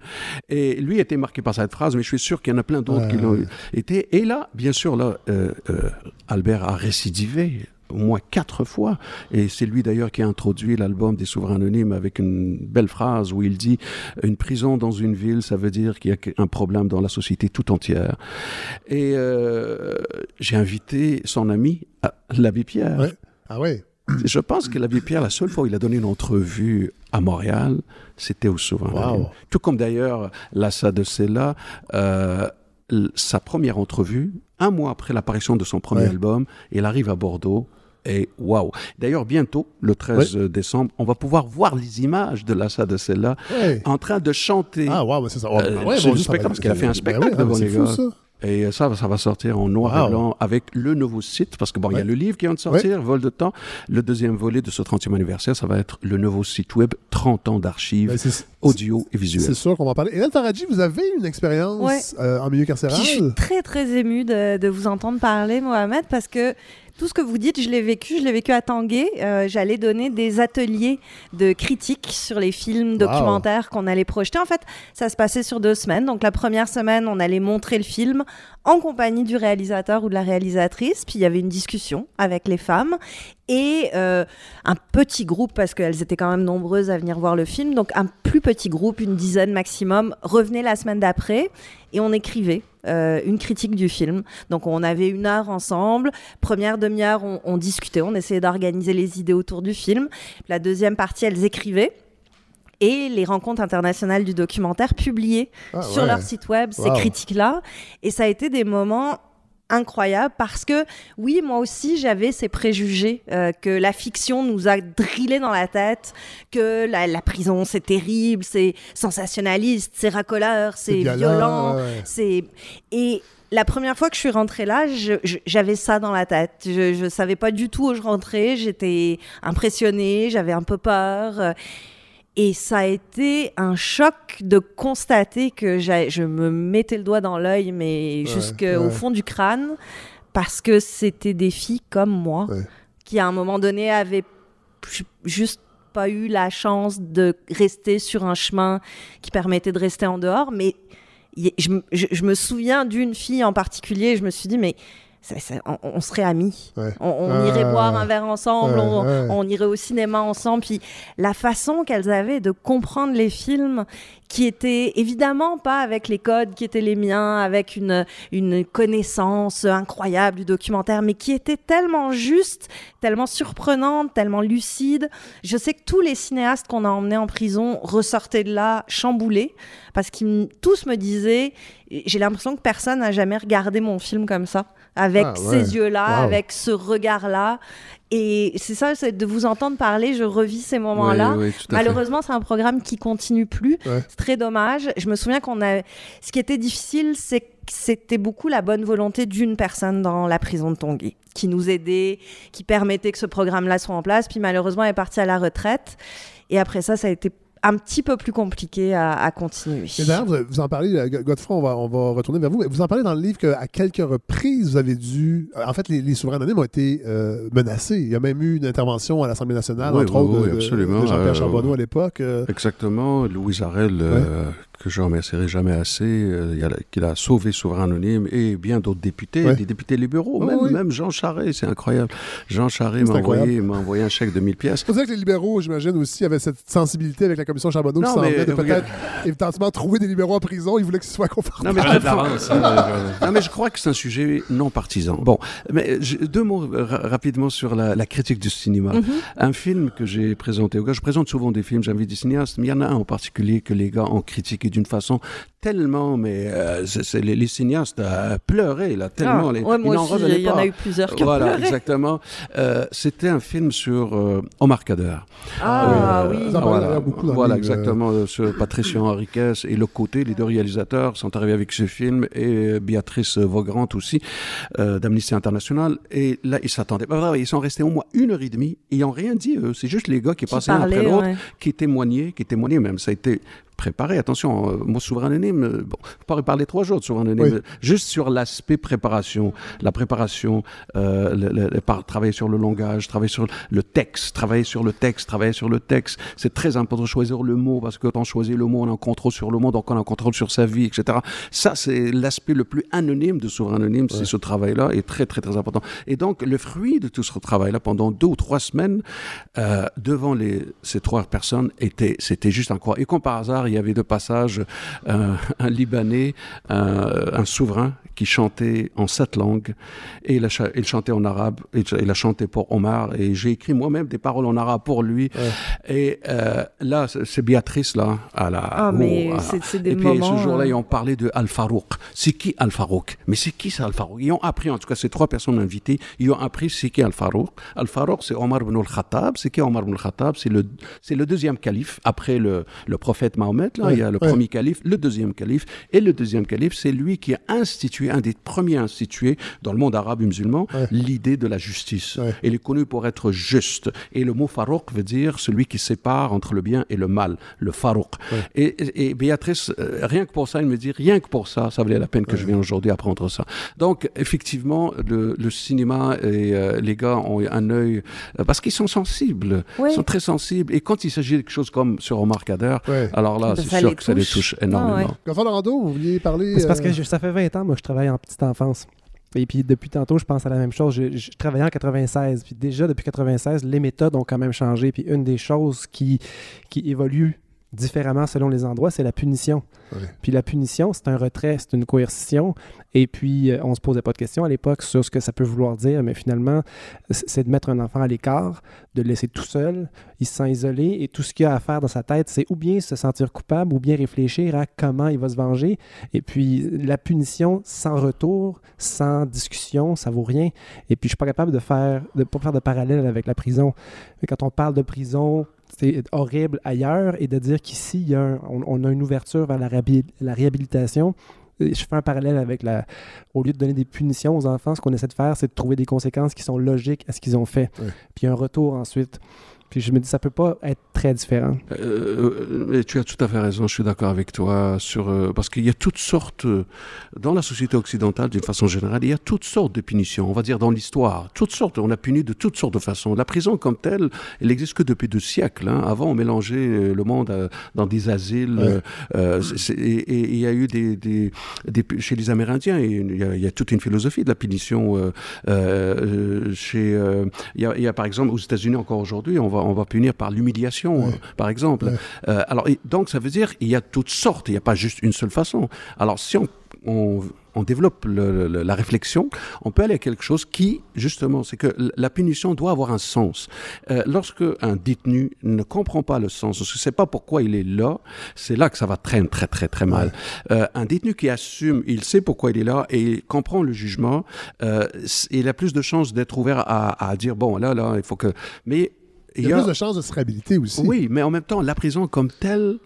Et lui a été marqué par cette phrase, mais je suis sûr qu'il y en a plein d'autres qui l'ont été. Et là, bien sûr, là, euh, euh, Albert a récidivé au moins quatre fois. Et c'est lui d'ailleurs qui a introduit l'album des Souverains Anonymes avec une belle phrase où il dit Une prison dans une ville, ça veut dire qu'il y a un problème dans la société tout entière. Et euh, j'ai invité son ami, euh, l'abbé Pierre. Ouais. Ah ouais. Je pense que l'abbé Pierre, la seule fois où il a donné une entrevue à Montréal, c'était au Souverain Wow. Tout comme d'ailleurs Lassa de Sella, euh, sa première entrevue, un mois après l'apparition de son premier Ouais. album, il arrive à Bordeaux. Et waouh! D'ailleurs, bientôt, le 13 décembre, on va pouvoir voir les images de Lassa de Sella Ouais. en train de chanter. Ah, wow, mais c'est ça. Euh, bon, du spectacle, parce qu'il a fait un spectacle devant c'est les fou, gars. ça. Et ça, ça va sortir en noir Wow. et blanc avec le nouveau site, parce que bon, il y a le livre qui vient de sortir, Vol de temps. Le deuxième volet de ce 30e anniversaire, ça va être le nouveau site web, 30 ans d'archives, Ben, c'est- audio et C'est visuel. sûr qu'on va en parler. Hélène Faradji, vous avez une expérience Ouais. euh, en milieu carcéral? Puis je suis très très émue de, de vous entendre parler, Mohamed, parce que tout ce que vous dites, je l'ai vécu. Je l'ai vécu à Tanguay. Euh, J'allais donner des ateliers de critique sur les films documentaires qu'on allait projeter. En fait, ça se passait sur deux semaines. Donc la première semaine, on allait montrer le film en compagnie du réalisateur ou de la réalisatrice. Puis il y avait une discussion avec les femmes et euh, un petit groupe, parce qu'elles étaient quand même nombreuses à venir voir le film. Donc un plus petit groupe, une dizaine maximum, revenait la semaine d'après et on écrivait euh, une critique du film. Donc on avait une heure ensemble. Première demi-heure, on, on discutait, on essayait d'organiser les idées autour du film. La deuxième partie, elles écrivaient. Et les rencontres internationales du documentaire publiaient Ah, sur ouais. leur site web ces critiques-là. Et ça a été des moments incroyables parce que oui, moi aussi j'avais ces préjugés euh, que la fiction nous a drillé dans la tête, que la, la prison c'est terrible, c'est sensationnaliste, c'est racoleur, c'est violent, ouais, c'est et la première fois que je suis rentrée là, j'avais ça dans la tête. Je, je savais pas du tout où je rentrais. J'étais impressionnée, j'avais un peu peur. Et ça a été un choc de constater que je me mettais le doigt dans l'œil, mais jusqu'au ouais. fond du crâne, parce que c'était des filles comme moi, Ouais. qui à un moment donné avaient ju- juste pas eu la chance de rester sur un chemin qui permettait de rester en dehors. Mais je- je me souviens d'une fille en particulier, je me suis dit, mais ça- ça- on, on serait amis. Ouais. On, on irait boire un verre ensemble, on, ouais. on irait au cinéma ensemble. Puis la façon qu'elles avaient de comprendre les films, qui étaient évidemment pas avec les codes qui étaient les miens, avec une, une connaissance incroyable du documentaire, mais qui étaient tellement justes, tellement surprenantes, tellement lucides. Je sais que tous les cinéastes qu'on a emmenés en prison ressortaient de là chamboulés, parce qu'ils tous me disaient, j'ai l'impression que personne n'a jamais regardé mon film comme ça, avec Ah, ouais. ces yeux-là, Wow. avec ce regard-là. Et c'est ça, c'est de vous entendre parler, je revis ces moments-là. Oui, oui. Malheureusement, c'est un programme qui continue plus. Ouais. C'est très dommage. Je me souviens qu'on a. Ce qui était difficile, c'est que c'était beaucoup la bonne volonté d'une personne dans la prison de Tongué qui nous aidait, qui permettait que ce programme-là soit en place. Puis malheureusement, elle est partie à la retraite. Et après ça, ça a été un petit peu plus compliqué à, à continuer. Et d'ailleurs, vous, vous en parlez, euh, Godefroy, on va, on va retourner vers vous. mais Vous en parlez dans le livre qu'à quelques reprises, vous avez dû. En fait, les, les souverains anonymes ont été euh, menacés. Il y a même eu une intervention à l'Assemblée nationale, Oui, entre oui, autres, oui, de- Jean-Pierre Euh, Charbonneau à l'époque. euh, Exactement. Louise Arel, euh, que je remercierai jamais assez, euh, qu'il a sauvé Souverain Anonyme et bien d'autres députés, Ouais. des députés libéraux, Oui, même, oui. même Jean Charest, c'est incroyable. Jean Charest m'a envoyé, un chèque de 1000 pièces. C'est pour ça que les libéraux, j'imagine, aussi avaient cette sensibilité avec la commission Charbonneau qui Non, s'en mais venait de peut-être éventuellement trouver des libéraux en prison. Ils voulaient que ce soit confortable. Non, mais, Ah, hein. non, mais je crois que c'est un sujet non partisan. Bon, mais deux mots euh, ra- rapidement sur la, la critique du cinéma. Mhm. Un film que j'ai présenté aux gars, je présente souvent des films, j'invite des cinéastes, mais il y en a un en particulier que les gars ont critiqué d'une façon tellement, mais euh, c'est, les, les, cinéastes euh, pleuraient là, tellement. Ah, les, ouais, moi ils n'en aussi, revenaient il y en a eu plusieurs qui ont Voilà, pleuré. exactement. Euh, c'était un film sur euh, Omar Kader. Ah Euh, oui. ça- Voilà, beaucoup voilà exactement, euh, sur Patricia Henriquez et le côté, les deux réalisateurs sont arrivés avec ce film et euh, Béatrice Vaugran aussi, euh, d'Amnesty International. Et là, ils s'attendaient. pas. Ils sont restés au moins une heure et demie. Ils n'ont rien dit, eux. C'est juste les gars qui Qui passaient l'un après l'autre, ouais. qui témoignaient, qui témoignaient même. Ça a été préparé. Attention, euh, moi, souverain anonyme, euh, bon, pourrais parler trois jours de souverain anonyme, Oui. juste sur l'aspect préparation, la préparation, euh, le- le- le- par- travailler sur le langage, travailler sur le texte, travailler sur le texte, travailler sur le texte. C'est très important de choisir le mot parce que quand on choisit le mot, on a un contrôle sur le mot, donc on a un contrôle sur sa vie, etc. Ça, c'est l'aspect le plus anonyme de souverain anonyme, c'est ce travail-là est très, très, très important. Et donc, le fruit de tout ce travail-là, pendant deux ou trois semaines, euh, devant les, ces trois personnes, était, c'était juste incroyable. Et comme par hasard, il y avait de passage euh, un Libanais, euh, un souverain, qui chantait en sept langues. Et il, a il chantait en arabe, et il a chanté pour Omar. Et j'ai écrit moi-même des paroles en arabe pour lui. Et euh, là, c'est Béatrice, là, à la... Ah, mais oh, à- des Et puis moments, ce jour-là, ils ont parlé de Al-Farouk. C'est qui Al-Farouk Mais c'est qui ça Al-Farouk Ils ont appris, en tout cas, ces trois personnes invitées, ils ont appris c'est qui Al-Farouk. Al-Farouk, c'est Omar ibn al-Khattab. C'est qui Omar ibn al-Khattab? C'est le, c'est le deuxième calife, après le, le prophète Mahomet. Là, Ouais, il y a le ouais. premier calife, le deuxième calife. Et le deuxième calife, c'est lui qui a institué, un des premiers institués dans le monde arabe et musulman, Ouais. l'idée de la justice. Ouais. Il est connu pour être juste. Et le mot Farouk veut dire celui qui sépare entre le bien et le mal, le Farouk. Et, et- et Béatrice, euh, rien que pour ça, elle me dit, rien que pour ça, ça valait la peine que je vienne aujourd'hui apprendre ça. Donc, effectivement, le, le cinéma et euh, les gars ont un œil, euh, parce qu'ils sont sensibles, ils sont très sensibles. Et quand il s'agit de quelque chose comme sur Omar Kader, Ouais. alors là, C'est sûr que ça les touche. Ah énormément. ouais. Lando, vous vouliez parler. C'est parce que euh, je- ça fait 20 ans, moi, que je travaille en petite enfance. Et puis depuis tantôt, je pense à la même chose. Je, je travaillais en 96. Puis déjà, depuis 96, les méthodes ont quand même changé. Puis une des choses qui, qui évolue différemment selon les endroits, c'est la punition. Puis la punition, c'est un retrait, c'est une coercition. Et puis, euh, on se posait pas de questions à l'époque sur ce que ça peut vouloir dire, mais finalement, c'est de mettre un enfant à l'écart, de le laisser tout seul, il se sent isolé, et tout ce qu'il a à faire dans sa tête, c'est ou bien se sentir coupable, ou bien réfléchir à comment il va se venger. Et puis, la punition sans retour, sans discussion, ça vaut rien. Et puis, je suis pas capable de faire, de pas faire de parallèle avec la prison. Mais quand on parle de prison, c'est horrible ailleurs, et de dire qu'ici, on, on a une ouverture vers la, réhabil- la réhabilitation. Et Je fais un parallèle avec la. Au lieu de donner des punitions aux enfants, ce qu'on essaie de faire, c'est de trouver des conséquences qui sont logiques à ce qu'ils ont fait. Puis un retour ensuite. Puis je me dis, ça peut pas être très différent. Euh, euh, tu as tout à fait raison, je suis d'accord avec toi sur euh, parce qu'il y a toutes sortes euh, dans la société occidentale d'une façon générale, il y a toutes sortes de punitions. On va dire dans l'histoire, toutes sortes. On a puni de toutes sortes de façons. La prison comme telle, elle n'existe que depuis deux siècles. hein. Avant, on mélangeait le monde dans des asiles. Ouais. et il y a eu des, des, des pu- chez les Amérindiens, il y, a, il y a toute une philosophie de la punition. chez, il y, a, il y a par exemple aux États-Unis encore aujourd'hui, on va, on va punir par l'humiliation, Ouais. euh, par exemple. Ouais. Euh, alors, et donc, ça veut dire il y a toutes sortes, il n'y a pas juste une seule façon. Alors, si on, on, on développe le- le- la réflexion, on peut aller à quelque chose qui, justement, c'est que la punition doit avoir un sens. Euh, lorsque un détenu ne comprend pas le sens, parce que c'est pas pourquoi il est là, c'est là que ça va très, très, très, très mal. Euh, un détenu qui assume, il sait pourquoi il est là et il comprend le jugement, euh, il a plus de chances d'être ouvert à, à dire bon, là, là, il faut que. Mais Il y a plus de chances de se réhabiliter aussi. oui, mais en même temps, la prison comme telle,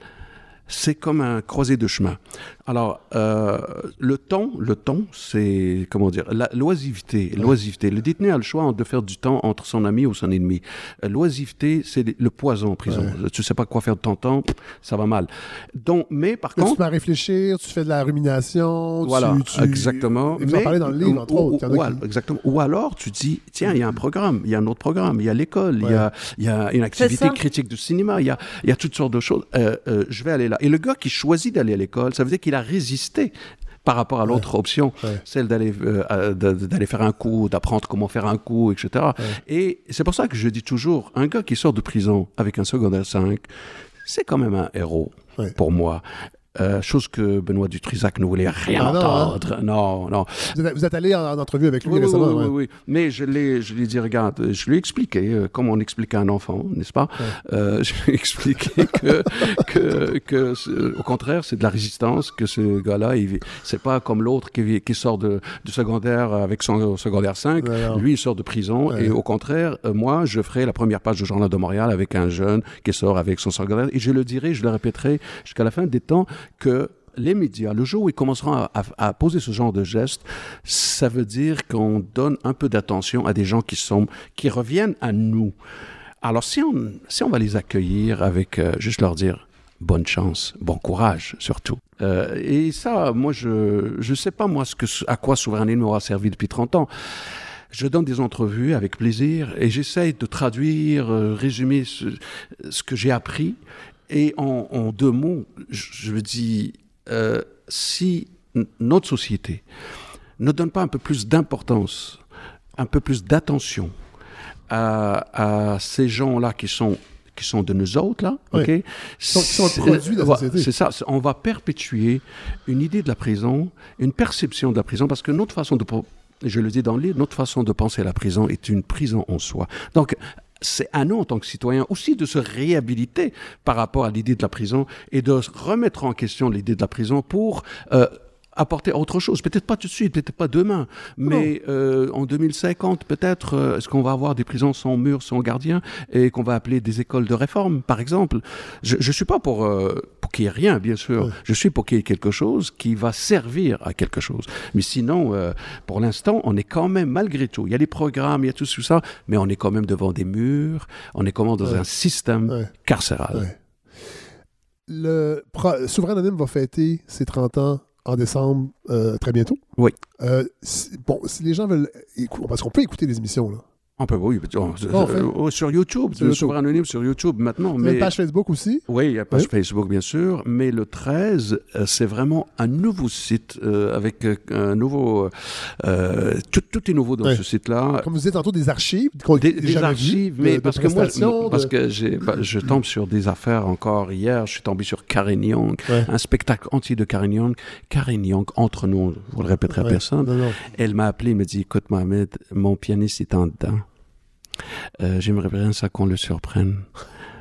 c'est comme un croisé de chemin. Alors, euh, le temps, le temps, c'est, comment dire, la l'oisiveté, l'oisiveté. Le détenu a le choix de faire du temps entre son ami ou son ennemi. Euh, L'oisiveté, c'est le poison en prison. Tu sais pas quoi faire de ton temps, ça va mal. Donc, mais par Mais tu contre... mets à réfléchir, tu fais de la rumination. Voilà, tu, tu- exactement. Vous en parlez dans le livre, entre ou, autres. Ou- qui- exactement. Ou alors, tu dis, tiens, il y a un programme, il y a un autre programme, il y a l'école, il y a, il y a une activité critique du cinéma, il y a, il y a toutes sortes de choses. Euh, euh, je vais aller là. Et le gars qui choisit d'aller à l'école, ça veut dire qu'il a résisté par rapport à l'autre option, Ouais. celle d'aller euh, d'aller faire un coup, d'apprendre comment faire un coup, etc. Et c'est pour ça que je dis toujours, un gars qui sort de prison avec un secondaire 5, c'est quand même un héros pour moi. Euh, chose que Benoît Dutrisac ne voulait rien Ah non, hein? entendre. Non, non. Vous êtes, vous êtes allé en, en entrevue avec lui Oui, récemment. oui, ouais. oui, oui. Mais je l'ai, je lui ai dit, regarde, je lui ai expliqué, euh, comme on explique à un enfant, n'est-ce pas? Euh, Je lui ai expliqué que, que, que au contraire, c'est de la résistance, que ce gars-là, il, c'est pas comme l'autre qui, sort de, du secondaire avec son secondaire 5. Ouais, non. Lui, il sort de prison. Ouais. Et au contraire, euh, moi, je ferai la première page du Journal de Montréal avec un jeune qui sort avec son secondaire. Et je le dirai, je le répéterai jusqu'à la fin des temps que les médias, le jour où ils commenceront à, poser ce genre de gestes, ça veut dire qu'on donne un peu d'attention à des gens qui sont, qui reviennent à nous. Alors, si on, si on va les accueillir avec, euh, juste leur dire, bonne chance, bon courage surtout. Euh, et ça, moi, je ne sais pas, moi, ce que, à quoi Souveraineté m'aura servi depuis 30 ans. Je donne des entrevues avec plaisir et j'essaye de traduire, euh, résumer ce que j'ai appris. Et en, en deux mots, je, me dis, euh, si notre société ne donne pas un peu plus d'importance, un peu plus d'attention à, à ces gens-là qui sont qui sont de nous autres, là, Oui. OK? sont- qui sont le C'est- produit de la voilà, société. C'est ça. On va perpétuer une idée de la prison, une perception de la prison, parce que notre façon de... Je le dis dans le livre, notre façon de penser à la prison est une prison en soi. Donc, c'est à nous, en tant que citoyens, aussi de se réhabiliter par rapport à l'idée de la prison et de remettre en question l'idée de la prison pour... euh, apporter autre chose, peut-être pas tout de suite, peut-être pas demain, mais euh, en 2050, peut-être, euh, est-ce qu'on va avoir des prisons sans murs, sans gardiens, et qu'on va appeler des écoles de réforme, par exemple? Je ne suis pas pour, euh, pour qu'il n'y ait rien, bien sûr. Je suis pour qu'il y ait quelque chose qui va servir à quelque chose. Mais sinon, euh, pour l'instant, on est quand même, malgré tout, il y a les programmes, il y a tout ça, mais on est quand même devant des murs, on est quand même dans Ouais. un système Ouais. carcéral. Le Souverain Anonyme va fêter ses 30 ans en décembre euh, très bientôt. Oui. Euh, si- bon, si les gens veulent écouter, parce qu'on peut écouter les émissions, là. On peut, oui, on- fait. euh, sur YouTube, Sur le YouTube. Souverain Anonyme sur YouTube maintenant. Mais... une page Facebook aussi. Oui, il y a page Oui. Facebook, bien sûr, mais le 13, euh, c'est vraiment un nouveau site euh, avec euh, un nouveau. euh, tout, tout est nouveau dans ce site-là. Comme vous disiez tantôt, des archives. Des, des archives, mais de- de parce que moi, prestations, parce de- que j'ai, bah, je tombe sur des affaires encore hier. Je suis tombé sur Karen Young, Ouais. un spectacle entier de Karen Young. Karen Young, entre nous, vous le répéterez à Ouais. personne. Non, non. Elle m'a appelé, elle me dit, écoute Mohamed, mon pianiste est en dedans. Euh, J'aimerais bien ça qu'on le surprenne.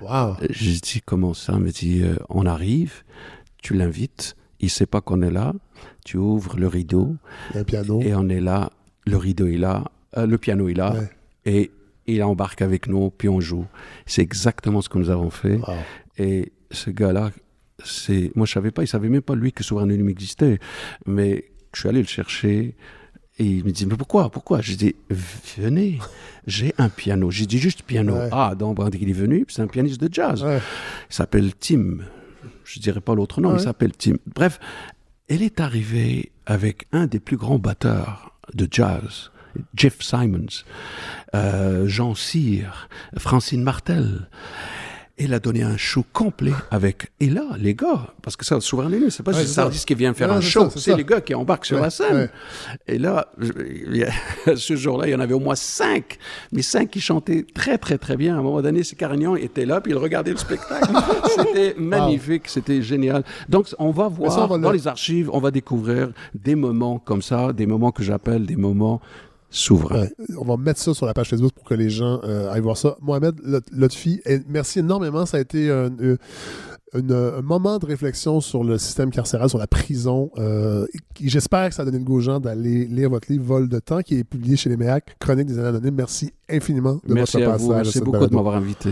Wow. J'ai dit comment ça? Elle me dit euh, on arrive, tu l'invites, il sait pas qu'on est là, tu ouvres le rideau Il un piano. et on est là, le rideau est là, euh, le piano est là Ouais. et il embarque avec nous puis on joue. C'est exactement ce que nous avons fait Wow. et ce gars-là, c'est moi je savais pas, il savait même pas lui que Souverain existait, mais je suis allé le chercher. Et il me dit, mais pourquoi Pourquoi? J'ai dit, venez, j'ai un piano. J'ai dit juste piano. Ouais. Ah, donc il est venu, c'est un pianiste de jazz. Ouais. Il s'appelle Tim. Je dirais pas l'autre nom, Ouais. il s'appelle Tim. Bref, elle est arrivée avec un des plus grands batteurs de jazz, Jeff Simons, euh, Jean Cyr, Francine Martel. Elle a donné un show complet avec. Et là, les gars, parce que ça, le souverain Anonyme, c'est pas Ouais, juste. Sardis qui vient faire Ouais, un show, c'est les gars qui embarquent sur Ouais, la scène. Et là, a- ce jour-là, il y en avait au moins cinq, mais cinq qui chantaient très, très, très bien. À un moment donné, c'est Carignan était là, puis il regardait le spectacle. c'était magnifique, c'était génial. Donc, on va voir ça, on va le- dans les archives, on va découvrir des moments comme ça, des moments que j'appelle des moments souverains. Ouais. On va mettre ça sur la page Facebook pour que les gens euh, aillent voir ça. Mohamed Lot- Lotfi, merci énormément. Ça a été un, un- moment de réflexion sur le système carcéral, sur la prison. Euh, J'espère que ça a donné le goût aux gens d'aller lire votre livre Vol de temps qui est publié chez les MEAC, Chronique des années anonymes. Merci infiniment de Merci votre à passage. vous, merci beaucoup de m'avoir invité.